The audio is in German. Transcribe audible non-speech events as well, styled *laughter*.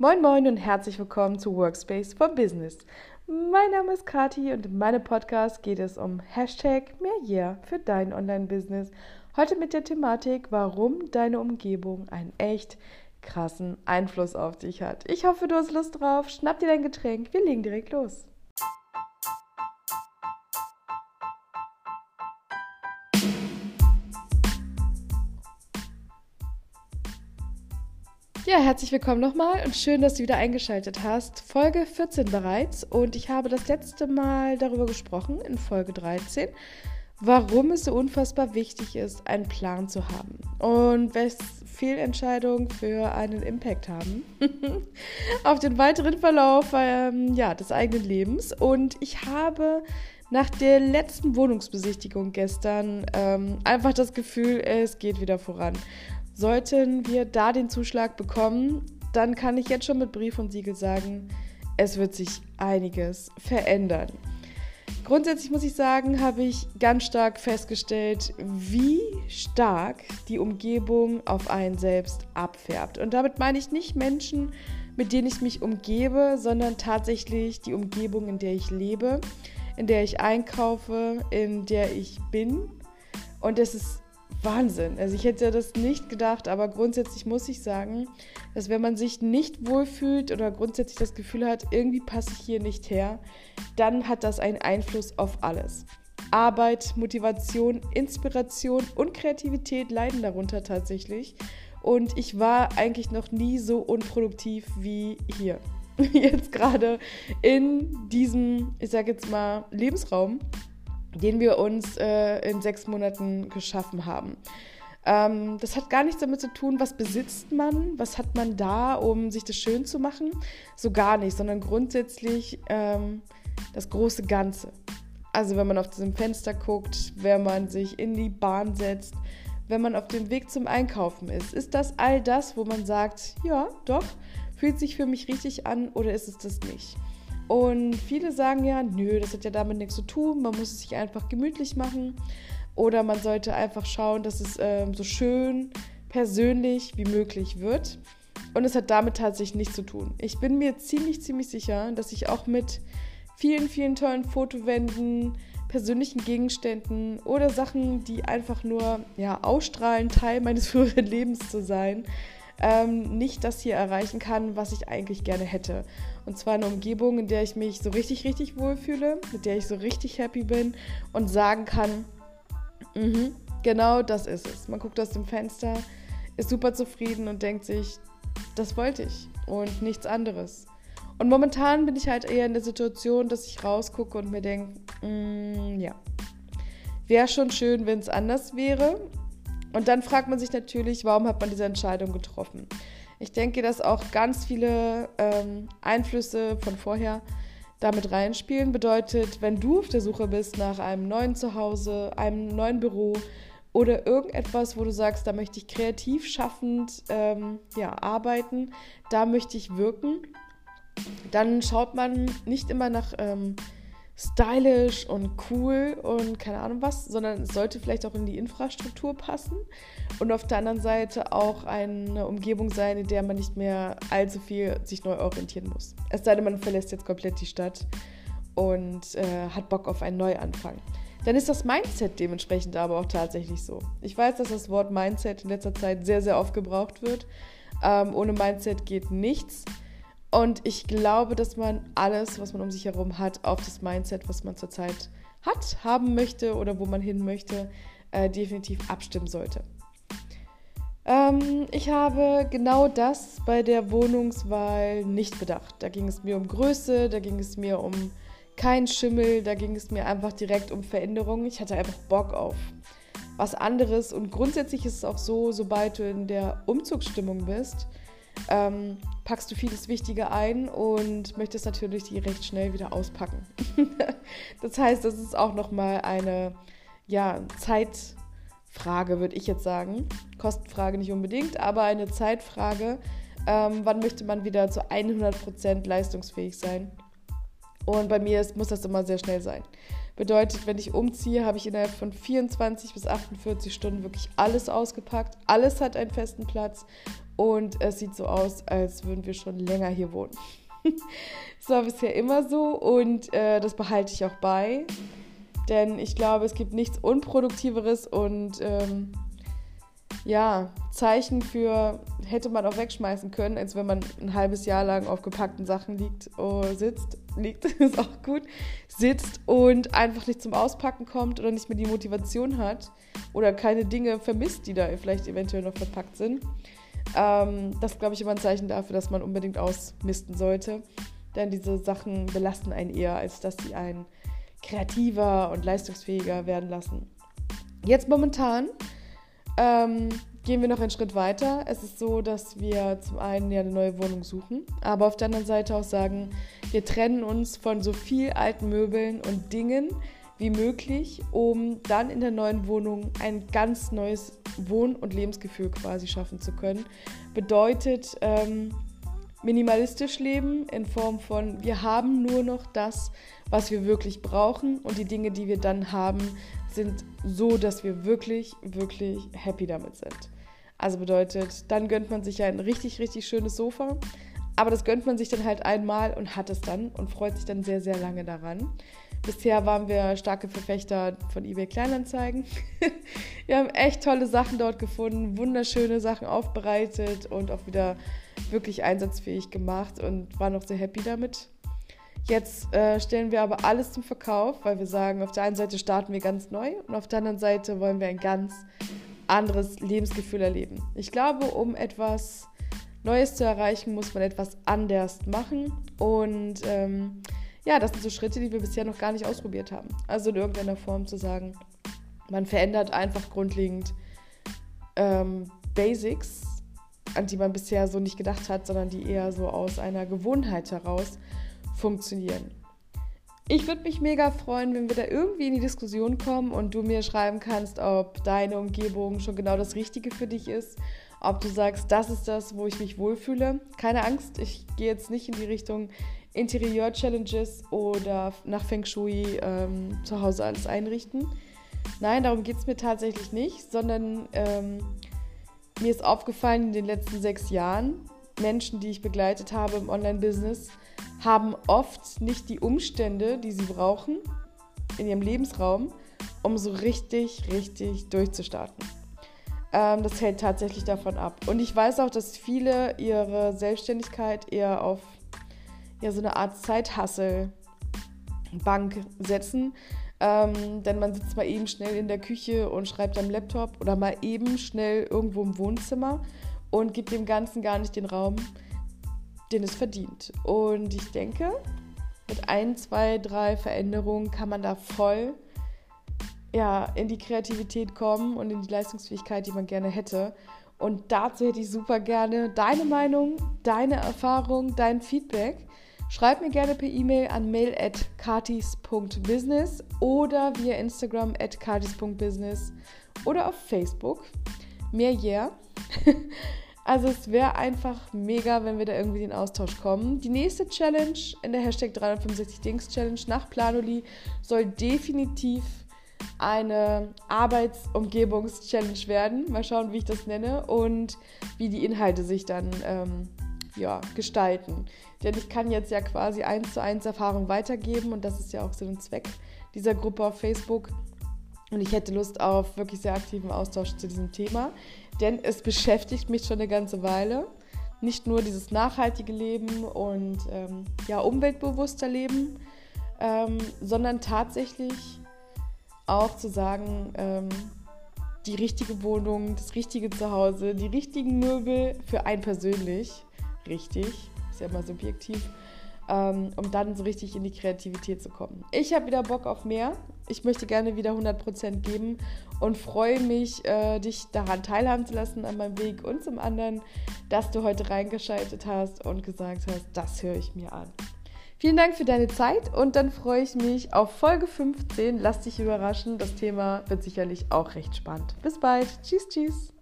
Moin Moin und herzlich willkommen zu Workspace for Business. Mein Name ist Kati und in meinem Podcast geht es um Hashtag mehr für dein Online-Business. Heute mit der Thematik, warum deine Umgebung einen echt krassen Einfluss auf dich hat. Ich hoffe, du hast Lust drauf. Schnapp dir dein Getränk. Wir legen direkt los. Ja, herzlich willkommen nochmal und schön, dass du wieder eingeschaltet hast. Folge 14 bereits und ich habe das letzte Mal darüber gesprochen in Folge 13, warum es so unfassbar wichtig ist, einen Plan zu haben und welche Fehlentscheidungen für einen Impact haben *laughs* auf den weiteren Verlauf ähm, ja, des eigenen Lebens. Und ich habe nach der letzten Wohnungsbesichtigung gestern ähm, einfach das Gefühl, es geht wieder voran. Sollten wir da den Zuschlag bekommen, dann kann ich jetzt schon mit Brief und Siegel sagen, es wird sich einiges verändern. Grundsätzlich muss ich sagen, habe ich ganz stark festgestellt, wie stark die Umgebung auf einen selbst abfärbt. Und damit meine ich nicht Menschen, mit denen ich mich umgebe, sondern tatsächlich die Umgebung, in der ich lebe, in der ich einkaufe, in der ich bin. Und es ist Wahnsinn. Also ich hätte das nicht gedacht, aber grundsätzlich muss ich sagen, dass wenn man sich nicht wohlfühlt oder grundsätzlich das Gefühl hat, irgendwie passe ich hier nicht her, dann hat das einen Einfluss auf alles. Arbeit, Motivation, Inspiration und Kreativität leiden darunter tatsächlich. Und ich war eigentlich noch nie so unproduktiv wie hier. *laughs* Jetzt gerade in diesem, ich sage jetzt mal, Lebensraum den wir uns äh, in sechs Monaten geschaffen haben. Ähm, das hat gar nichts damit zu tun, was besitzt man, was hat man da, um sich das schön zu machen. So gar nicht, sondern grundsätzlich ähm, das große Ganze. Also wenn man auf diesem Fenster guckt, wenn man sich in die Bahn setzt, wenn man auf dem Weg zum Einkaufen ist, ist das all das, wo man sagt, ja, doch, fühlt sich für mich richtig an oder ist es das nicht? Und viele sagen ja, nö, das hat ja damit nichts zu tun, man muss es sich einfach gemütlich machen oder man sollte einfach schauen, dass es ähm, so schön persönlich wie möglich wird. Und es hat damit tatsächlich nichts zu tun. Ich bin mir ziemlich, ziemlich sicher, dass ich auch mit vielen, vielen tollen Fotowänden, persönlichen Gegenständen oder Sachen, die einfach nur ja, ausstrahlen, Teil meines *laughs* früheren Lebens zu sein, ähm, nicht das hier erreichen kann, was ich eigentlich gerne hätte. Und zwar eine Umgebung, in der ich mich so richtig, richtig wohlfühle, mit der ich so richtig happy bin und sagen kann, mh, genau das ist es. Man guckt aus dem Fenster, ist super zufrieden und denkt sich, das wollte ich und nichts anderes. Und momentan bin ich halt eher in der Situation, dass ich rausgucke und mir denke, mm, ja, wäre schon schön, wenn es anders wäre. Und dann fragt man sich natürlich, warum hat man diese Entscheidung getroffen? Ich denke, dass auch ganz viele ähm, Einflüsse von vorher damit reinspielen. Bedeutet, wenn du auf der Suche bist nach einem neuen Zuhause, einem neuen Büro oder irgendetwas, wo du sagst, da möchte ich kreativ schaffend ähm, ja, arbeiten, da möchte ich wirken, dann schaut man nicht immer nach ähm, stylisch und cool und keine Ahnung was, sondern es sollte vielleicht auch in die Infrastruktur passen und auf der anderen Seite auch eine Umgebung sein, in der man nicht mehr allzu viel sich neu orientieren muss. Es sei denn, man verlässt jetzt komplett die Stadt und äh, hat Bock auf einen Neuanfang. Dann ist das Mindset dementsprechend aber auch tatsächlich so. Ich weiß, dass das Wort Mindset in letzter Zeit sehr, sehr oft gebraucht wird. Ähm, ohne Mindset geht nichts. Und ich glaube, dass man alles, was man um sich herum hat, auf das Mindset, was man zurzeit hat, haben möchte oder wo man hin möchte, äh, definitiv abstimmen sollte. Ähm, ich habe genau das bei der Wohnungswahl nicht bedacht. Da ging es mir um Größe, da ging es mir um kein Schimmel, da ging es mir einfach direkt um Veränderungen. Ich hatte einfach Bock auf was anderes und grundsätzlich ist es auch so, sobald du in der Umzugsstimmung bist, ähm, packst du vieles Wichtige ein und möchtest natürlich die recht schnell wieder auspacken. *laughs* das heißt, das ist auch nochmal eine ja, Zeitfrage, würde ich jetzt sagen. Kostenfrage nicht unbedingt, aber eine Zeitfrage. Ähm, wann möchte man wieder zu 100% leistungsfähig sein? Und bei mir ist, muss das immer sehr schnell sein. Bedeutet, wenn ich umziehe, habe ich innerhalb von 24 bis 48 Stunden wirklich alles ausgepackt. Alles hat einen festen Platz und es sieht so aus, als würden wir schon länger hier wohnen. *laughs* das war bisher immer so und äh, das behalte ich auch bei. Denn ich glaube, es gibt nichts Unproduktiveres und ähm, ja, Zeichen für hätte man auch wegschmeißen können, als wenn man ein halbes Jahr lang auf gepackten Sachen liegt, oh, sitzt, liegt, *laughs* ist auch gut, sitzt und einfach nicht zum Auspacken kommt oder nicht mehr die Motivation hat oder keine Dinge vermisst, die da vielleicht eventuell noch verpackt sind. Ähm, das glaube ich, immer ein Zeichen dafür, dass man unbedingt ausmisten sollte. Denn diese Sachen belasten einen eher, als dass sie einen kreativer und leistungsfähiger werden lassen. Jetzt momentan ähm, gehen wir noch einen Schritt weiter. Es ist so, dass wir zum einen ja eine neue Wohnung suchen, aber auf der anderen Seite auch sagen, wir trennen uns von so viel alten Möbeln und Dingen wie möglich, um dann in der neuen Wohnung ein ganz neues Wohn- und Lebensgefühl quasi schaffen zu können. Bedeutet ähm, minimalistisch leben in Form von, wir haben nur noch das, was wir wirklich brauchen und die Dinge, die wir dann haben, sind so, dass wir wirklich, wirklich happy damit sind. Also bedeutet, dann gönnt man sich ja ein richtig, richtig schönes Sofa. Aber das gönnt man sich dann halt einmal und hat es dann und freut sich dann sehr, sehr lange daran. Bisher waren wir starke Verfechter von eBay Kleinanzeigen. *laughs* wir haben echt tolle Sachen dort gefunden, wunderschöne Sachen aufbereitet und auch wieder wirklich einsatzfähig gemacht und waren auch sehr happy damit. Jetzt äh, stellen wir aber alles zum Verkauf, weil wir sagen, auf der einen Seite starten wir ganz neu und auf der anderen Seite wollen wir ein ganz anderes Lebensgefühl erleben. Ich glaube, um etwas Neues zu erreichen, muss man etwas anders machen. Und ähm, ja, das sind so Schritte, die wir bisher noch gar nicht ausprobiert haben. Also in irgendeiner Form zu sagen, man verändert einfach grundlegend ähm, Basics, an die man bisher so nicht gedacht hat, sondern die eher so aus einer Gewohnheit heraus funktionieren. Ich würde mich mega freuen, wenn wir da irgendwie in die Diskussion kommen und du mir schreiben kannst, ob deine Umgebung schon genau das Richtige für dich ist, ob du sagst, das ist das, wo ich mich wohlfühle. Keine Angst, ich gehe jetzt nicht in die Richtung Interieur-Challenges oder nach Feng Shui ähm, zu Hause alles einrichten. Nein, darum geht es mir tatsächlich nicht, sondern ähm, mir ist aufgefallen in den letzten sechs Jahren, Menschen, die ich begleitet habe im Online-Business, haben oft nicht die Umstände, die sie brauchen in ihrem Lebensraum, um so richtig, richtig durchzustarten. Ähm, das hält tatsächlich davon ab. Und ich weiß auch, dass viele ihre Selbstständigkeit eher auf ja, so eine Art Zeithassel-Bank setzen. Ähm, denn man sitzt mal eben schnell in der Küche und schreibt am Laptop oder mal eben schnell irgendwo im Wohnzimmer und gibt dem Ganzen gar nicht den Raum, den es verdient. Und ich denke, mit ein, zwei, drei Veränderungen kann man da voll ja, in die Kreativität kommen und in die Leistungsfähigkeit, die man gerne hätte. Und dazu hätte ich super gerne deine Meinung, deine Erfahrung, dein Feedback. Schreib mir gerne per E-Mail an mail at oder via Instagram at katis.business oder auf Facebook. Mehr yeah. *laughs* Also es wäre einfach mega, wenn wir da irgendwie in den Austausch kommen. Die nächste Challenge in der Hashtag 365 Dings Challenge nach Planoli soll definitiv eine Arbeitsumgebungs-Challenge werden. Mal schauen, wie ich das nenne und wie die Inhalte sich dann ähm, ja, gestalten. Denn ich kann jetzt ja quasi eins zu eins Erfahrung weitergeben und das ist ja auch Sinn und Zweck dieser Gruppe auf Facebook. Und ich hätte Lust auf wirklich sehr aktiven Austausch zu diesem Thema, denn es beschäftigt mich schon eine ganze Weile. Nicht nur dieses nachhaltige Leben und ähm, ja, umweltbewusster Leben, ähm, sondern tatsächlich auch zu sagen, ähm, die richtige Wohnung, das richtige Zuhause, die richtigen Möbel für einen persönlich, richtig, ist ja immer subjektiv, ähm, um dann so richtig in die Kreativität zu kommen. Ich habe wieder Bock auf mehr. Ich möchte gerne wieder 100% geben und freue mich, äh, dich daran teilhaben zu lassen an meinem Weg und zum anderen, dass du heute reingeschaltet hast und gesagt hast, das höre ich mir an. Vielen Dank für deine Zeit und dann freue ich mich auf Folge 15. Lass dich überraschen, das Thema wird sicherlich auch recht spannend. Bis bald. Tschüss, tschüss.